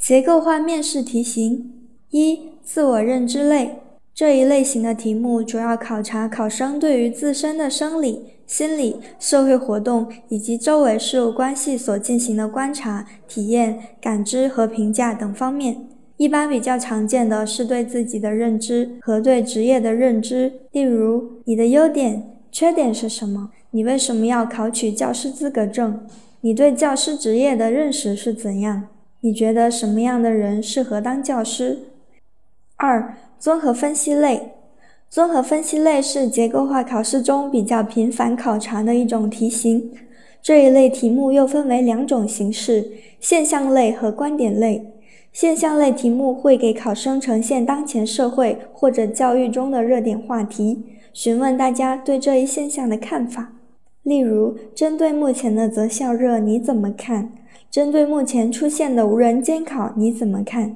结构化面试题型一、自我认知类这一类型的题目主要考察考生对于自身的生理、心理、社会活动以及周围事物关系所进行的观察、体验、感知和评价等方面。一般比较常见的是对自己的认知和对职业的认知，例如你的优点、缺点是什么？你为什么要考取教师资格证？你对教师职业的认识是怎样？你觉得什么样的人适合当教师？二、综合分析类。综合分析类是结构化考试中比较频繁考察的一种题型。这一类题目又分为两种形式：现象类和观点类。现象类题目会给考生呈现当前社会或者教育中的热点话题，询问大家对这一现象的看法。例如，针对目前的择校热，你怎么看？针对目前出现的无人监考，你怎么看？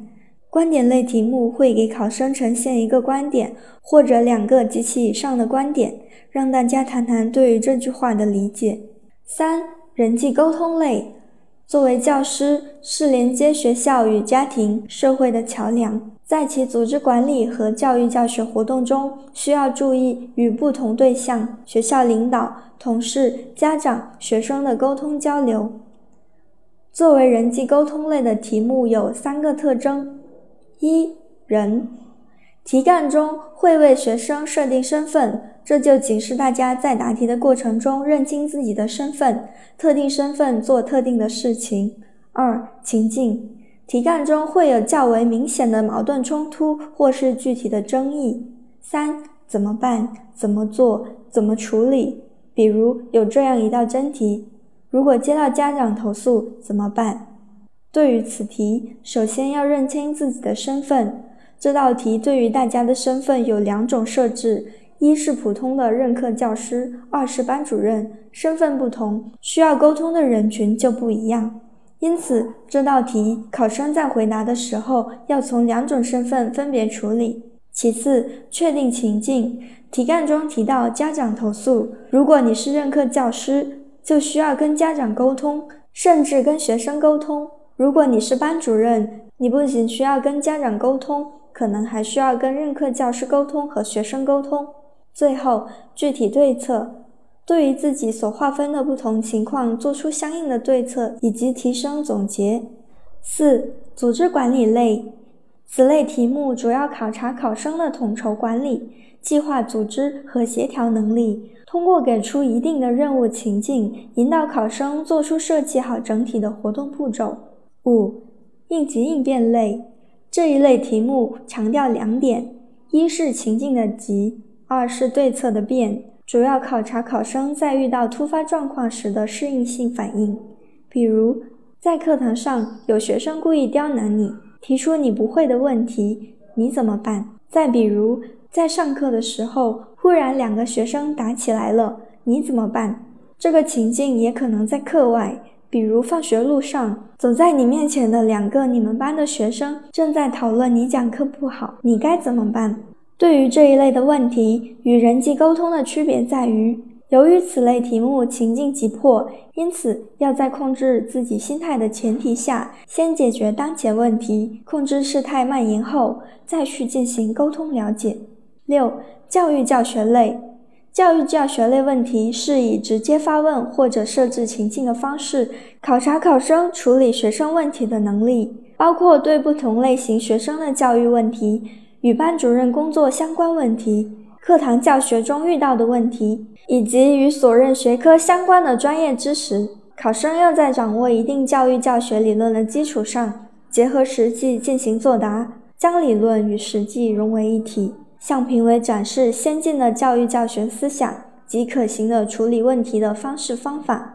观点类题目会给考生呈现一个观点或者两个及其以上的观点，让大家谈谈对于这句话的理解。三、人际沟通类，作为教师，是连接学校与家庭、社会的桥梁，在其组织管理和教育教学活动中，需要注意与不同对象、学校领导、同事、家长、学生的沟通交流。作为人际沟通类的题目有三个特征：一、人，题干中会为学生设定身份，这就警示大家在答题的过程中认清自己的身份，特定身份做特定的事情。二、情境，题干中会有较为明显的矛盾冲突或是具体的争议。三、怎么办？怎么做？怎么处理？比如有这样一道真题。如果接到家长投诉怎么办？对于此题，首先要认清自己的身份。这道题对于大家的身份有两种设置：一是普通的任课教师，二是班主任。身份不同，需要沟通的人群就不一样。因此，这道题考生在回答的时候要从两种身份分别处理。其次，确定情境。题干中提到家长投诉，如果你是任课教师。就需要跟家长沟通，甚至跟学生沟通。如果你是班主任，你不仅需要跟家长沟通，可能还需要跟任课教师沟通和学生沟通。最后，具体对策，对于自己所划分的不同情况做出相应的对策以及提升总结。四、组织管理类，此类题目主要考察考生的统筹管理、计划组织和协调能力。通过给出一定的任务情境，引导考生做出设计好整体的活动步骤。五、应急应变类这一类题目强调两点：一是情境的急，二是对策的变，主要考察考生在遇到突发状况时的适应性反应。比如，在课堂上有学生故意刁难你，提出你不会的问题，你怎么办？再比如，在上课的时候，忽然两个学生打起来了，你怎么办？这个情境也可能在课外，比如放学路上，走在你面前的两个你们班的学生正在讨论你讲课不好，你该怎么办？对于这一类的问题，与人际沟通的区别在于，由于此类题目情境急迫，因此要在控制自己心态的前提下，先解决当前问题，控制事态蔓延后，再去进行沟通了解。六、教育教学类，教育教学类问题是以直接发问或者设置情境的方式，考察考生处理学生问题的能力，包括对不同类型学生的教育问题、与班主任工作相关问题、课堂教学中遇到的问题，以及与所任学科相关的专业知识。考生要在掌握一定教育教学理论的基础上，结合实际进行作答，将理论与实际融为一体。向评委展示先进的教育教学思想及可行的处理问题的方式方法。